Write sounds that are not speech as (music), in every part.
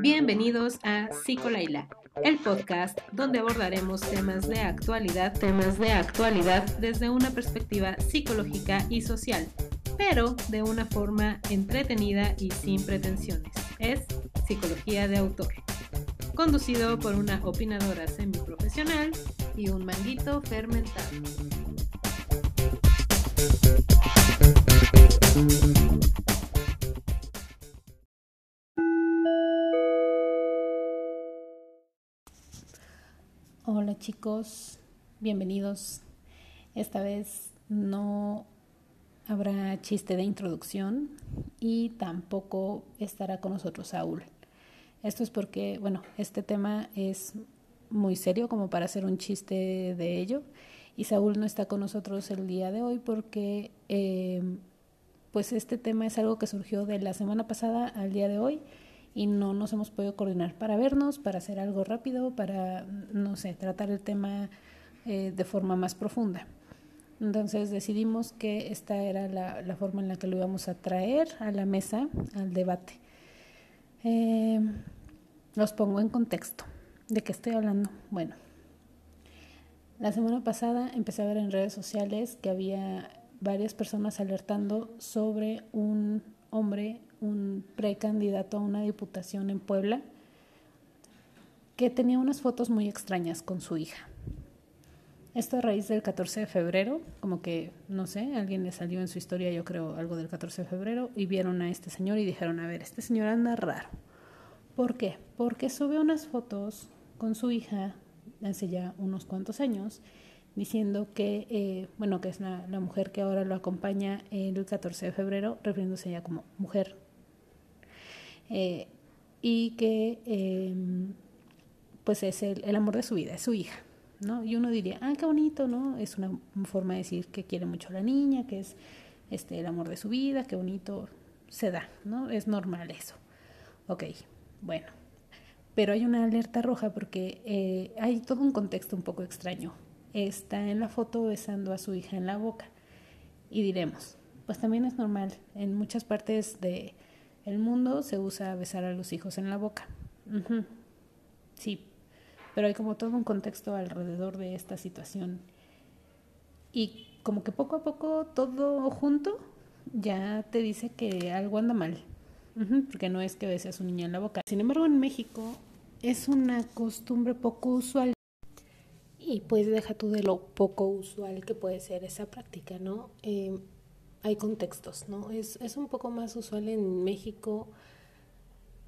Bienvenidos a Psicolaila, el podcast donde abordaremos temas de actualidad, temas de actualidad desde una perspectiva psicológica y social, pero de una forma entretenida y sin pretensiones. Es psicología de autor. Conducido por una opinadora semiprofesional y un manguito fermentado. Chicos, bienvenidos. Esta vez no habrá chiste de introducción y tampoco estará con nosotros Saúl. Esto es porque, bueno, este tema es muy serio como para hacer un chiste de ello y Saúl no está con nosotros el día de hoy porque eh, pues este tema es algo que surgió de la semana pasada al día de hoy y no nos hemos podido coordinar para vernos, para hacer algo rápido, para, no sé, tratar el tema eh, de forma más profunda. Entonces decidimos que esta era la, forma en la que lo íbamos a traer a la mesa, al debate. Eh, los pongo en contexto. ¿De qué estoy hablando? Bueno, la semana pasada empecé a ver en redes sociales que había varias personas alertando sobre un hombre, un precandidato a una diputación en Puebla, que tenía unas fotos muy extrañas con su hija. Esto a raíz del 14 de febrero, como que, no sé, alguien le salió en su historia, yo creo, algo del 14 de febrero, y vieron a este señor y dijeron, a ver, este señor anda raro. ¿Por qué? Porque sube unas fotos con su hija hace ya unos cuantos años diciendo que, eh, bueno, que es la, mujer que ahora lo acompaña el 14 de febrero, refiriéndose ya como mujer. Eh, y que em, pues es el, amor de su vida, es su hija, ¿no? Y uno diría, ah, qué bonito, ¿no? Es una forma de decir que quiere mucho a la niña, que es este, el amor de su vida, qué bonito se da, ¿no? Es normal eso. Ok, bueno. Pero hay una alerta roja porque eh, hay todo un contexto un poco extraño está en la foto besando a su hija en la boca. Y diremos, pues también es normal, en muchas partes del el mundo se usa besar a los hijos en la boca. Sí, pero hay como todo un contexto alrededor de esta situación. Y como que poco a poco todo junto ya te dice que algo anda mal, porque no es que bese a su niña en la boca. Sin embargo, en México es una costumbre poco usual y pues deja tú de lo poco usual que puede ser esa práctica, ¿no? Eh, hay contextos, ¿no? Es, es un poco más usual en México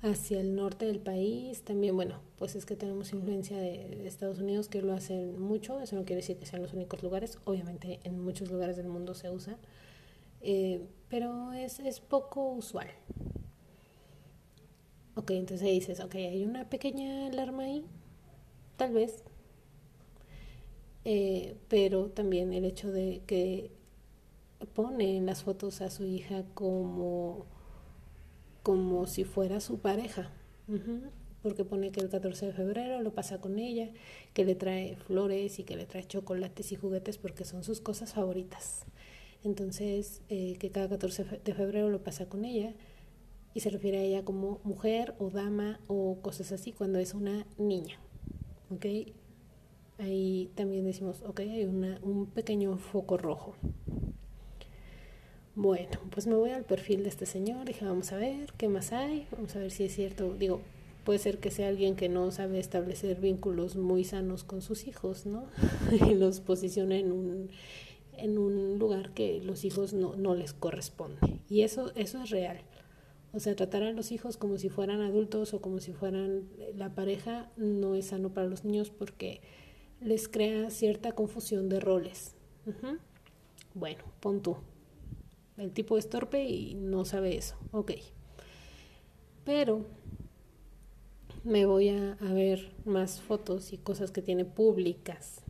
hacia el norte del país. También, bueno, pues es que tenemos influencia de, Estados Unidos que lo hacen mucho. Eso no quiere decir que sean los únicos lugares. Obviamente en muchos lugares del mundo se usa. Eh, pero es, es poco usual. Ok, entonces dices, ok, hay una pequeña alarma ahí. Tal vez, eh, pero también el hecho de que pone en las fotos a su hija como, como si fuera su pareja, porque pone que el 14 de febrero lo pasa con ella, que le trae flores y que le trae chocolates y juguetes porque son sus cosas favoritas. Entonces, eh, que cada 14 de febrero lo pasa con ella y se refiere a ella como mujer o dama o cosas así cuando es una niña. ¿ok? ahí también decimos, ok, hay una, un pequeño foco rojo. Bueno, pues me voy al perfil de este señor, dije, vamos a ver qué más hay, vamos a ver si es cierto, digo, puede ser que sea alguien que no sabe establecer vínculos muy sanos con sus hijos, ¿no? (laughs) y los posiciona en un, en un lugar que los hijos no, no les corresponde. Y eso, eso es real. O sea, tratar a los hijos como si fueran adultos o como si fueran la pareja no es sano para los niños porque les crea cierta confusión de roles. Bueno, pon tú. El tipo es torpe y no sabe eso. Ok. Pero me voy a, ver más fotos y cosas que tiene públicas.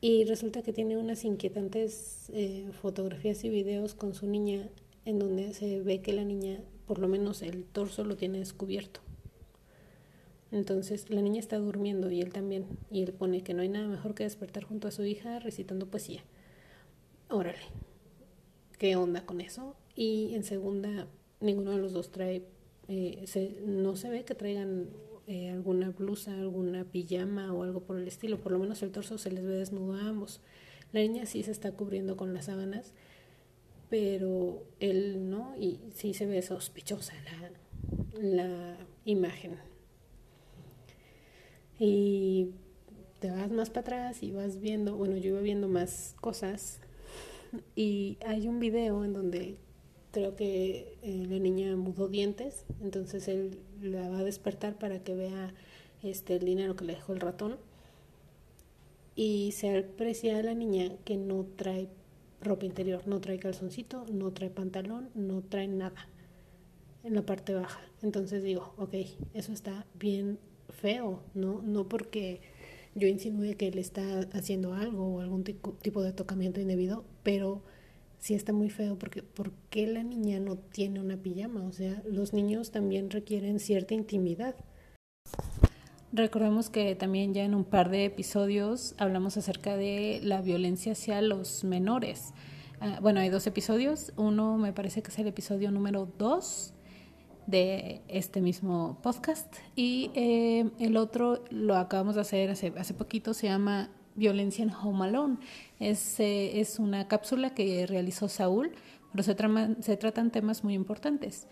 Y resulta que tiene unas inquietantes eh, fotografías y videos con su niña en donde se ve que la niña, por lo menos el torso, lo tiene descubierto. Entonces la niña está durmiendo y él también. Y él pone que no hay nada mejor que despertar junto a su hija recitando poesía. Órale. Qué onda con eso. Y en segunda, ninguno de los dos trae, eh, se, no se ve que traigan eh, alguna blusa, alguna pijama o algo por el estilo. Por lo menos el torso se les ve desnudo a ambos. La niña sí se está cubriendo con las sábanas, pero él no, y sí se ve sospechosa la, la imagen. Y te vas más para atrás y vas viendo, bueno, yo iba viendo más cosas y hay un video en donde creo que eh, la niña mudó dientes, entonces él la va a despertar para que vea este el dinero que le dejó el ratón y se aprecia a la niña que no trae ropa interior, no trae calzoncito, no trae pantalón, no trae nada en la parte baja. Entonces digo, ok, eso está bien feo, ¿no? No porque yo insinúe que él está haciendo algo o algún tipo de tocamiento indebido, pero sí está muy feo porque ¿por qué la niña no tiene una pijama? O sea, los niños también requieren cierta intimidad. Recordemos que también ya en un par de episodios hablamos acerca de la violencia hacia los menores. Ah, bueno, hay dos episodios. Uno me parece que es el episodio número dos de este mismo podcast y eh, el otro lo acabamos de hacer hace, hace poquito, se llama Violencia en Home Alone. Es, eh, es una cápsula que realizó Saúl, pero se, se tratan temas muy importantes.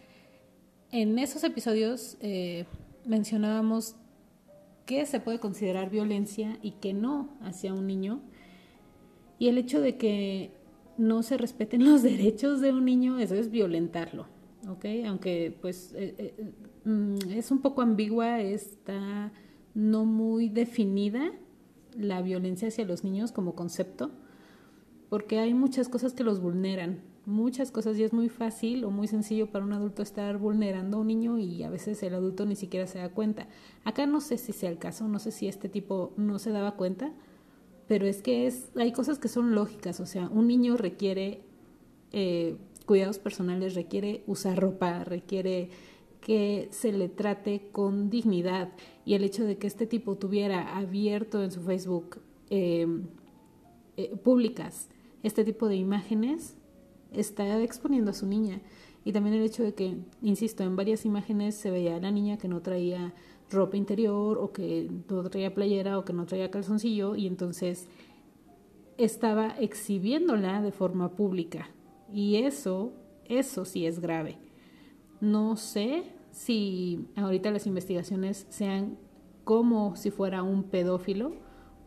En esos episodios eh, mencionábamos qué se puede considerar violencia y qué no hacia un niño. Y el hecho de que no se respeten (laughs) los derechos de un niño, eso es violentarlo. Aunque pues eh, eh, mm, es un poco ambigua, está no muy definida la violencia hacia los niños como concepto, porque hay muchas cosas que los vulneran, muchas cosas y es muy fácil o muy sencillo para un adulto estar vulnerando a un niño y a veces el adulto ni siquiera se da cuenta. Acá no sé si sea el caso, no sé si este tipo no se daba cuenta, pero es que es, hay cosas que son lógicas, o sea, un niño requiere eh, cuidados personales, requiere usar ropa, requiere que se le trate con dignidad y el hecho de que este tipo tuviera abierto en su Facebook em, eh, públicas este tipo de imágenes está exponiendo a su niña y también el hecho de que, insisto, en varias imágenes se veía a la niña que no traía ropa interior o que no traía playera o que no traía calzoncillo y entonces estaba exhibiéndola de forma pública y eso, eso sí es grave. No sé si ahorita las investigaciones sean como si fuera un pedófilo,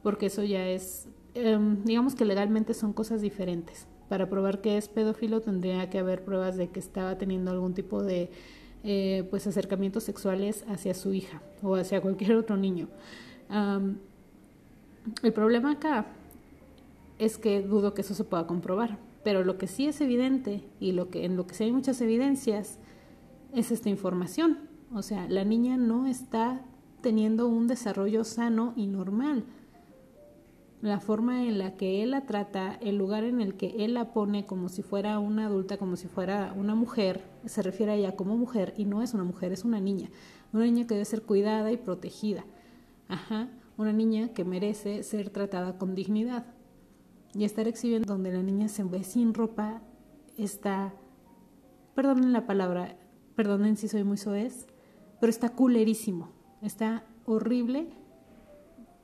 porque eso ya es, em, digamos que legalmente son cosas diferentes. Para probar que es pedófilo tendría que haber pruebas de que estaba teniendo algún tipo de eh, pues acercamientos sexuales hacia su hija o hacia cualquier otro niño. el problema acá es que dudo que eso se pueda comprobar, pero lo que sí es evidente y lo que, en lo que sí hay muchas evidencias es esta información. O sea, la niña no está teniendo un desarrollo sano y normal. La forma en la que él la trata, el lugar en el que él la pone como si fuera una adulta, como si fuera una mujer, se refiere a ella como mujer y no es una mujer, es una niña. Una niña que debe ser cuidada y protegida. Ajá, una niña que merece ser tratada con dignidad y estar exhibiendo donde la niña se ve sin ropa está, perdonen la palabra, perdonen si soy muy soez, pero está culerísimo, está horrible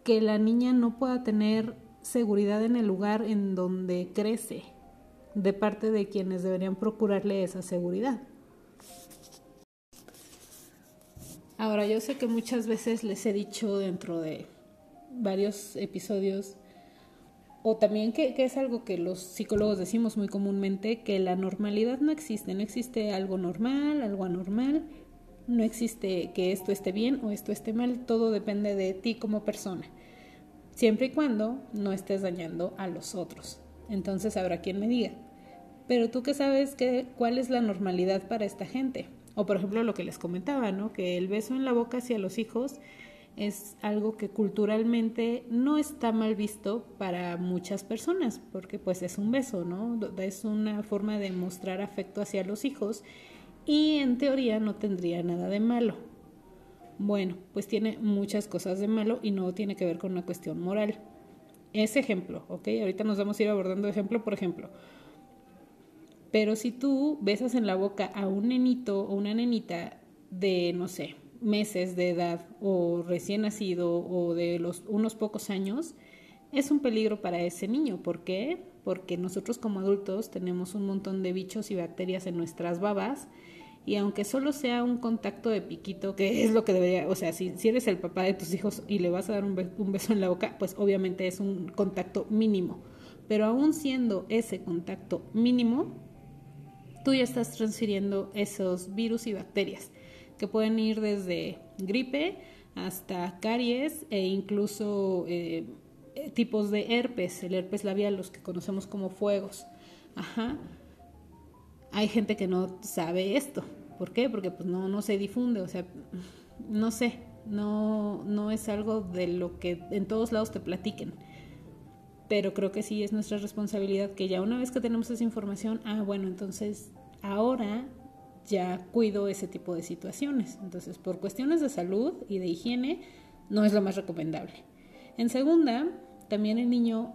que la niña no pueda tener seguridad en el lugar en donde crece de parte de quienes deberían procurarle esa seguridad. Ahora, yo sé que muchas veces les he dicho dentro de varios episodios o también que, es algo que los psicólogos decimos muy comúnmente, que la normalidad no existe, no existe algo normal, algo anormal, no existe que esto esté bien o esto esté mal, todo depende de ti como persona, siempre y cuando no estés dañando a los otros. Entonces habrá quien me diga, pero tú qué sabes que, cuál es la normalidad para esta gente. O por ejemplo lo que les comentaba, ¿no? Que el beso en la boca hacia los hijos es algo que culturalmente no está mal visto para muchas personas, porque pues es un beso, ¿no? Es una forma de mostrar afecto hacia los hijos y en teoría no tendría nada de malo. Bueno, pues tiene muchas cosas de malo y no tiene que ver con una cuestión moral. Ese ejemplo, ¿ok? Ahorita nos vamos a ir abordando ejemplo por ejemplo. Pero si tú besas en la boca a un nenito o una nenita de, no sé, meses de edad o recién nacido o de los unos pocos años, es un peligro para ese niño. ¿Por qué? Porque nosotros como adultos tenemos un montón de bichos y bacterias en nuestras babas y aunque solo sea un contacto de piquito, que es lo que debería, o sea, si, eres el papá de tus hijos y le vas a dar un, un beso en la boca, pues obviamente es un contacto mínimo. Pero aún siendo ese contacto mínimo, tú ya estás transfiriendo esos virus y bacterias que pueden ir desde gripe hasta caries e incluso eh, tipos de herpes, el herpes labial, los que conocemos como fuegos. Ajá. Hay gente que no sabe esto. ¿Por qué? Porque pues no, no se difunde, o sea, no sé, no, no es algo de lo que en todos lados te platiquen. Pero creo que sí es nuestra responsabilidad que ya una vez que tenemos esa información, ah, bueno, entonces ahora ya cuido ese tipo de situaciones. Entonces, por cuestiones de salud y de higiene, no es lo más recomendable. En segunda, también el niño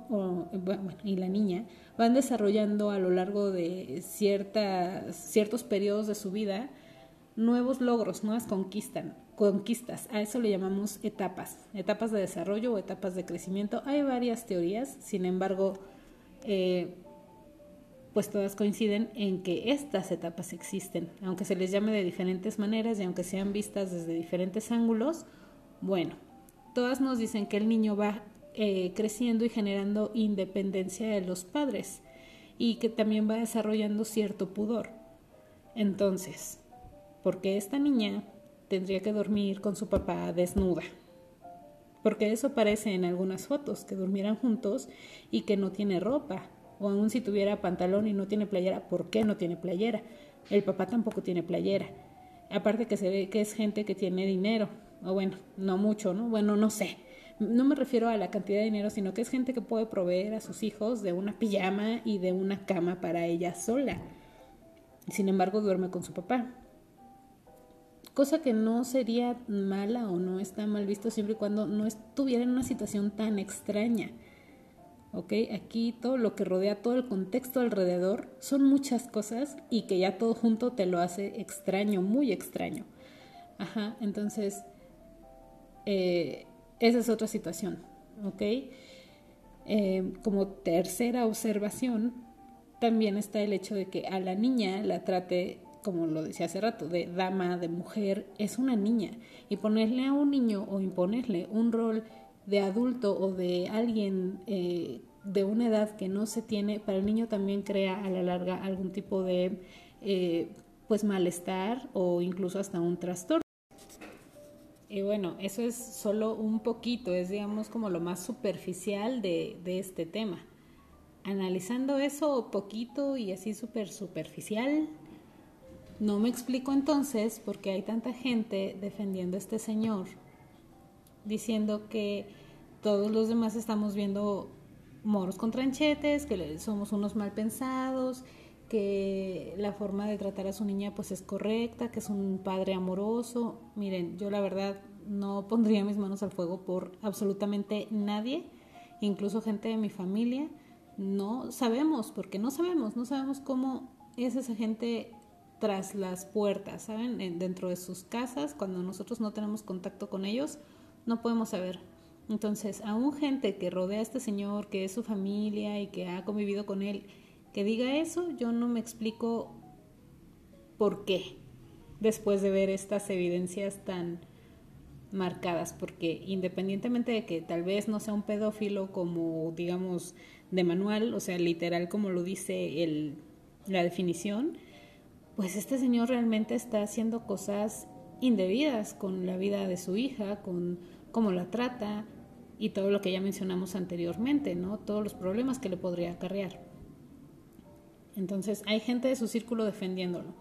y la niña van desarrollando a lo largo de ciertas, ciertos periodos de su vida nuevos logros, nuevas conquistas, conquistas. A eso le llamamos etapas, etapas de desarrollo o etapas de crecimiento. Hay varias teorías, sin embargo, eh, pues todas coinciden en que estas etapas existen, aunque se les llame de diferentes maneras y aunque sean vistas desde diferentes ángulos, bueno, todas nos dicen que el niño va eh, creciendo y generando independencia de los padres y que también va desarrollando cierto pudor. Entonces, ¿por qué esta niña tendría que dormir con su papá desnuda? Porque eso parece en algunas fotos, que durmieran juntos y que no tiene ropa, o aún si tuviera pantalón y no tiene playera, ¿por qué no tiene playera? El papá tampoco tiene playera. Aparte que se ve que es gente que tiene dinero, o bueno, no mucho, ¿no? Bueno, no sé. No me refiero a la cantidad de dinero, sino que es gente que puede proveer a sus hijos de una pijama y de una cama para ella sola. Sin embargo, duerme con su papá. Cosa que no sería mala o no está mal visto siempre y cuando no estuviera en una situación tan extraña. ¿Ok? Aquí todo lo que rodea, todo el contexto alrededor, son muchas cosas y que ya todo junto te lo hace extraño, muy extraño. Ajá, entonces, eh, esa es otra situación, ¿ok? Eh, como tercera observación, también está el hecho de que a la niña la trate, como lo decía hace rato, de dama, de mujer, es una niña. Y ponerle a un niño o imponerle un rol de adulto o de alguien eh, de una edad que no se tiene, para el niño también crea a la larga algún tipo de eh, pues malestar o incluso hasta un trastorno. Y bueno, eso es solo un poquito, es digamos como lo más superficial de, de este tema. Analizando eso poquito y así súper superficial, no me explico entonces por qué hay tanta gente defendiendo a este señor, diciendo que todos los demás estamos viendo moros con tranchetes, que somos unos mal pensados, que la forma de tratar a su niña pues es correcta, que es un padre amoroso. Miren, yo la verdad no pondría mis manos al fuego por absolutamente nadie, incluso gente de mi familia. No sabemos, porque no sabemos, no sabemos cómo es esa gente tras las puertas, ¿saben? Dentro de sus casas, cuando nosotros no tenemos contacto con ellos, no podemos saber. Entonces, aún gente que rodea a este señor, que es su familia y que ha convivido con él, que diga eso, yo no me explico por qué, después de ver estas evidencias tan marcadas, porque independientemente de que tal vez no sea un pedófilo como, digamos, de manual, o sea, literal como lo dice el, la definición, pues este señor realmente está haciendo cosas indebidas con la vida de su hija, con cómo la trata, y todo lo que ya mencionamos anteriormente, ¿no? Todos los problemas que le podría acarrear. Entonces, hay gente de su círculo defendiéndolo.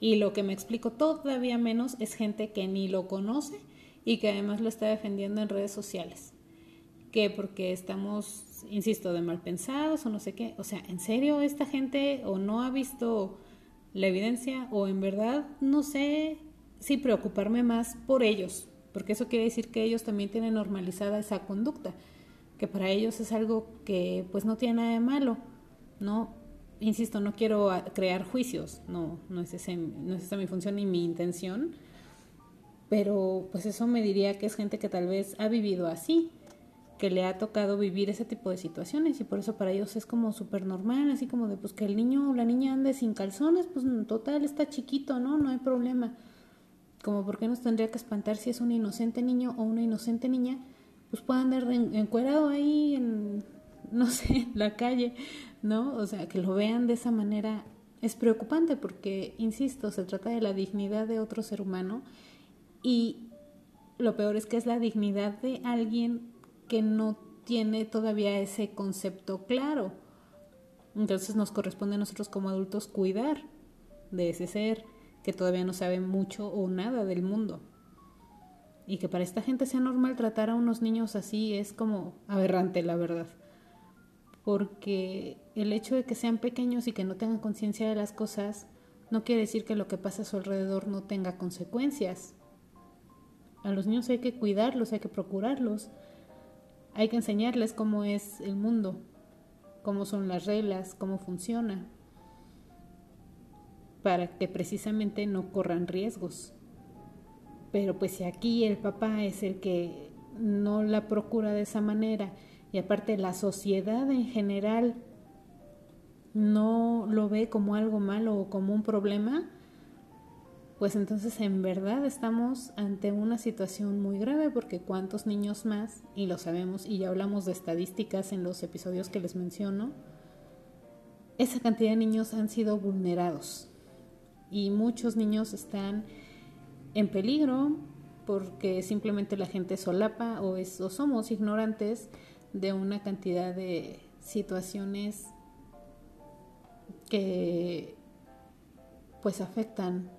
Y lo que me explico todavía menos es gente que ni lo conoce y que además lo está defendiendo en redes sociales. Que porque estamos, insisto, de mal pensados o no sé qué. O sea, ¿en serio esta gente o no ha visto la evidencia o en verdad no sé si preocuparme más por ellos, porque eso quiere decir que ellos también tienen normalizada esa conducta, que para ellos es algo que pues no tiene nada de malo, ¿no? insisto, no quiero crear juicios, no, no es, ese, no es esa mi función ni mi intención, pero pues eso me diría que es gente que tal vez ha vivido así, que le ha tocado vivir ese tipo de situaciones y por eso para ellos es como súper normal, así como de pues que el niño o la niña ande sin calzones, pues total está chiquito, ¿no? No hay problema. Como por qué nos tendría que espantar si es un inocente niño o una inocente niña, pues puede andar encuerado ahí en, no sé, (laughs) la calle, ¿no? O sea, que lo vean de esa manera es preocupante porque, insisto, se trata de la dignidad de otro ser humano y lo peor es que es la dignidad de alguien que no tiene todavía ese concepto claro. Entonces nos corresponde a nosotros como adultos cuidar de ese ser que todavía no sabe mucho o nada del mundo. Y que para esta gente sea normal tratar a unos niños así es como aberrante, la verdad. Porque el hecho de que sean pequeños y que no tengan conciencia de las cosas no quiere decir que lo que pasa a su alrededor no tenga consecuencias. A los niños hay que cuidarlos, hay que procurarlos, hay que enseñarles cómo es el mundo, cómo son las reglas, cómo funciona, para que precisamente no corran riesgos. Pero pues si aquí el papá es el que no la procura de esa manera y aparte la sociedad en general no lo ve como algo malo o como un problema, pues entonces en verdad estamos ante una situación muy grave porque cuántos niños más, y lo sabemos, y ya hablamos de estadísticas en los episodios que les menciono, esa cantidad de niños han sido vulnerados y muchos niños están en peligro porque simplemente la gente solapa o, es, somos ignorantes de una cantidad de situaciones que pues afectan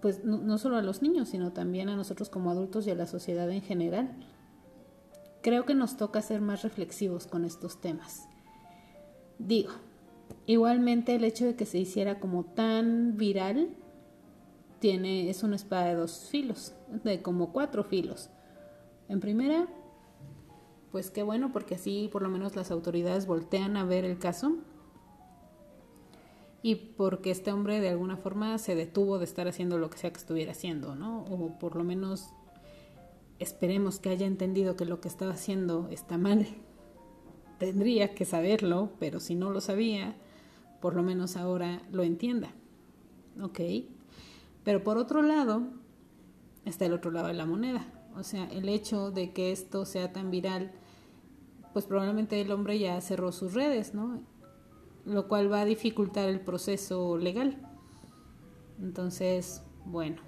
pues no, solo a los niños, sino también a nosotros como adultos y a la sociedad en general. Creo que nos toca ser más reflexivos con estos temas. Digo, igualmente el hecho de que se hiciera como tan viral tiene es una espada de dos filos, de como cuatro filos. En primera, pues qué bueno porque así por lo menos las autoridades voltean a ver el caso y porque este hombre de alguna forma se detuvo de estar haciendo lo que sea que estuviera haciendo, ¿no? O por lo menos esperemos que haya entendido que lo que estaba haciendo está mal. (laughs) Tendría que saberlo, pero si no lo sabía, por lo menos ahora lo entienda. ¿Ok? Pero por otro lado, está el otro lado de la moneda. O sea, el hecho de que esto sea tan viral, pues probablemente el hombre ya cerró sus redes, ¿no? lo cual va a dificultar el proceso legal. Entonces, bueno,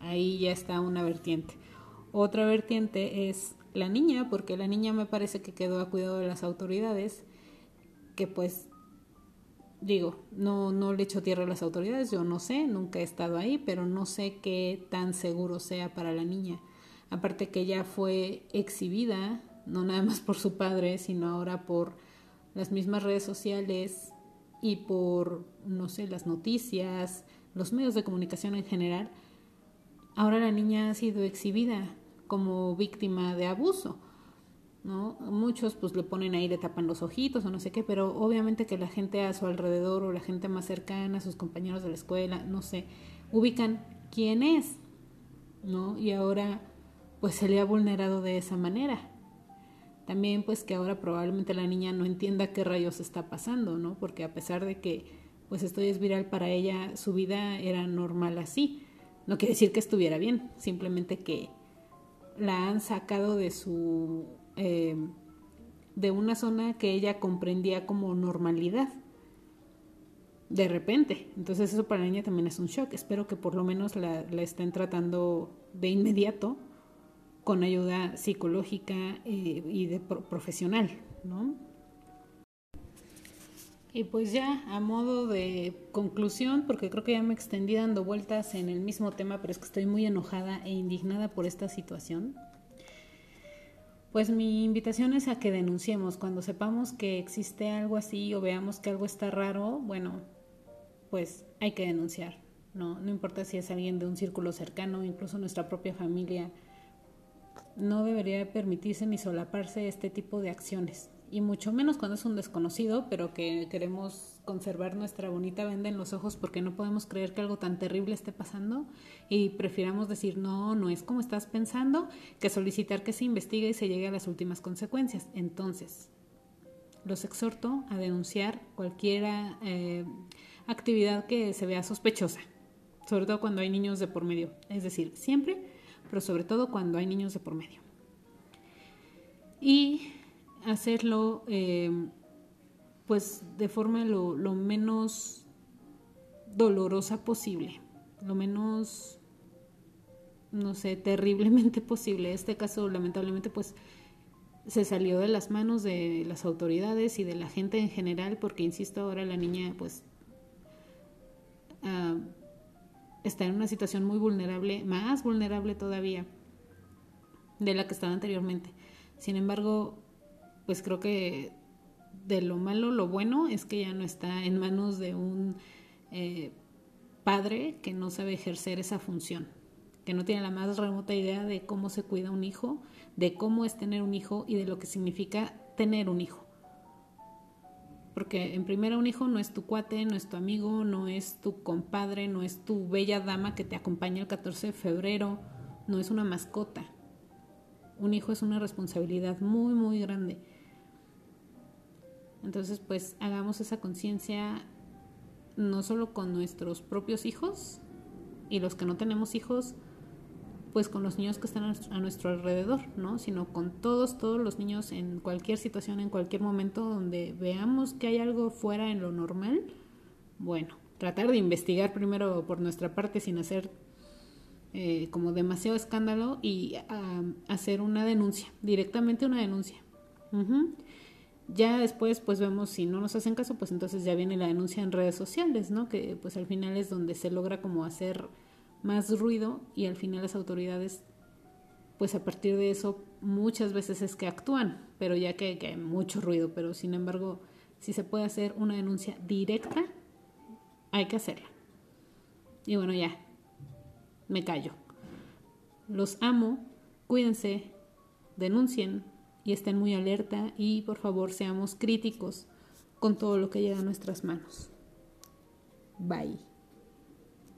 ahí ya está una vertiente. Otra vertiente es la niña, porque la niña me parece que quedó a cuidado de las autoridades, que pues digo, no, no le echo tierra a las autoridades, yo no sé, nunca he estado ahí, pero no sé qué tan seguro sea para la niña. Aparte que ella fue exhibida, no nada más por su padre, sino ahora por las mismas redes sociales y por, no sé, las noticias, los medios de comunicación en general, ahora la niña ha sido exhibida como víctima de abuso. ¿No? Muchos pues le ponen ahí, le tapan los ojitos o no sé qué, pero obviamente que la gente a su alrededor o la gente más cercana, sus compañeros de la escuela, no sé, ubican quién es, ¿no? Y ahora pues se le ha vulnerado de esa manera. También pues que ahora probablemente la niña no entienda qué rayos está pasando, ¿no? Porque a pesar de que pues esto es viral para ella, su vida era normal así. No quiere decir que estuviera bien, simplemente que la han sacado de su eh, de una zona que ella comprendía como normalidad de repente. Entonces eso para la niña también es un shock. Espero que por lo menos la, la estén tratando de inmediato con ayuda psicológica eh, y de profesional, ¿no? Y pues ya a modo de conclusión, porque creo que ya me extendí dando vueltas en el mismo tema, pero es que estoy muy enojada e indignada por esta situación. Pues mi invitación es a que denunciemos cuando sepamos que existe algo así o veamos que algo está raro, bueno, pues hay que denunciar, ¿no? No importa si es alguien de un círculo cercano, incluso nuestra propia familia, no debería permitirse ni solaparse este tipo de acciones y mucho menos cuando es un desconocido, pero que queremos conservar nuestra bonita venda en los ojos porque no podemos creer que algo tan terrible esté pasando y prefiramos decir no, no es como estás pensando, que solicitar que se investigue y se llegue a las últimas consecuencias. Entonces, los exhorto a denunciar cualquier eh, actividad que se vea sospechosa, sobre todo cuando hay niños de por medio, es decir, siempre, pero sobre todo cuando hay niños de por medio. Y hacerlo eh, pues de forma lo, menos dolorosa posible, lo menos, no sé, terriblemente (laughs) posible. Este caso, lamentablemente, pues se salió de las manos de las autoridades y de la gente en general, porque, insisto, ahora la niña, pues, uh, está en una situación muy vulnerable, más vulnerable todavía de la que estaba anteriormente. Sin embargo, pues creo que de lo malo, lo bueno es que ya no está en manos de un eh, padre que no sabe ejercer esa función, que no tiene la más remota idea de cómo se cuida un hijo, de cómo es tener un hijo y de lo que significa tener un hijo. Porque en primera un hijo no es tu cuate, no es tu amigo, no es tu compadre, no es tu bella dama que te acompaña el 14 de febrero, no es una mascota. Un hijo es una responsabilidad muy, muy grande entonces, pues hagamos esa conciencia no solo con nuestros propios hijos y los que no tenemos hijos, pues con los niños que están a nuestro alrededor, ¿no? Sino con todos, todos los niños en cualquier situación, en cualquier momento donde veamos que hay algo fuera en lo normal, bueno, tratar de investigar primero por nuestra parte sin hacer eh, como demasiado escándalo y hacer una denuncia, directamente una denuncia. Ya después, pues vemos si no nos hacen caso, pues entonces ya viene la denuncia en redes sociales, ¿no? Que pues al final es donde se logra como hacer más ruido y al final las autoridades, pues a partir de eso muchas veces es que actúan, pero ya que, que hay mucho ruido, pero sin embargo, si se puede hacer una denuncia directa, hay que hacerla. Y bueno, ya, me callo. Los amo, cuídense, denuncien, y estén muy alerta y por favor seamos críticos con todo lo que llega a nuestras manos. Bye.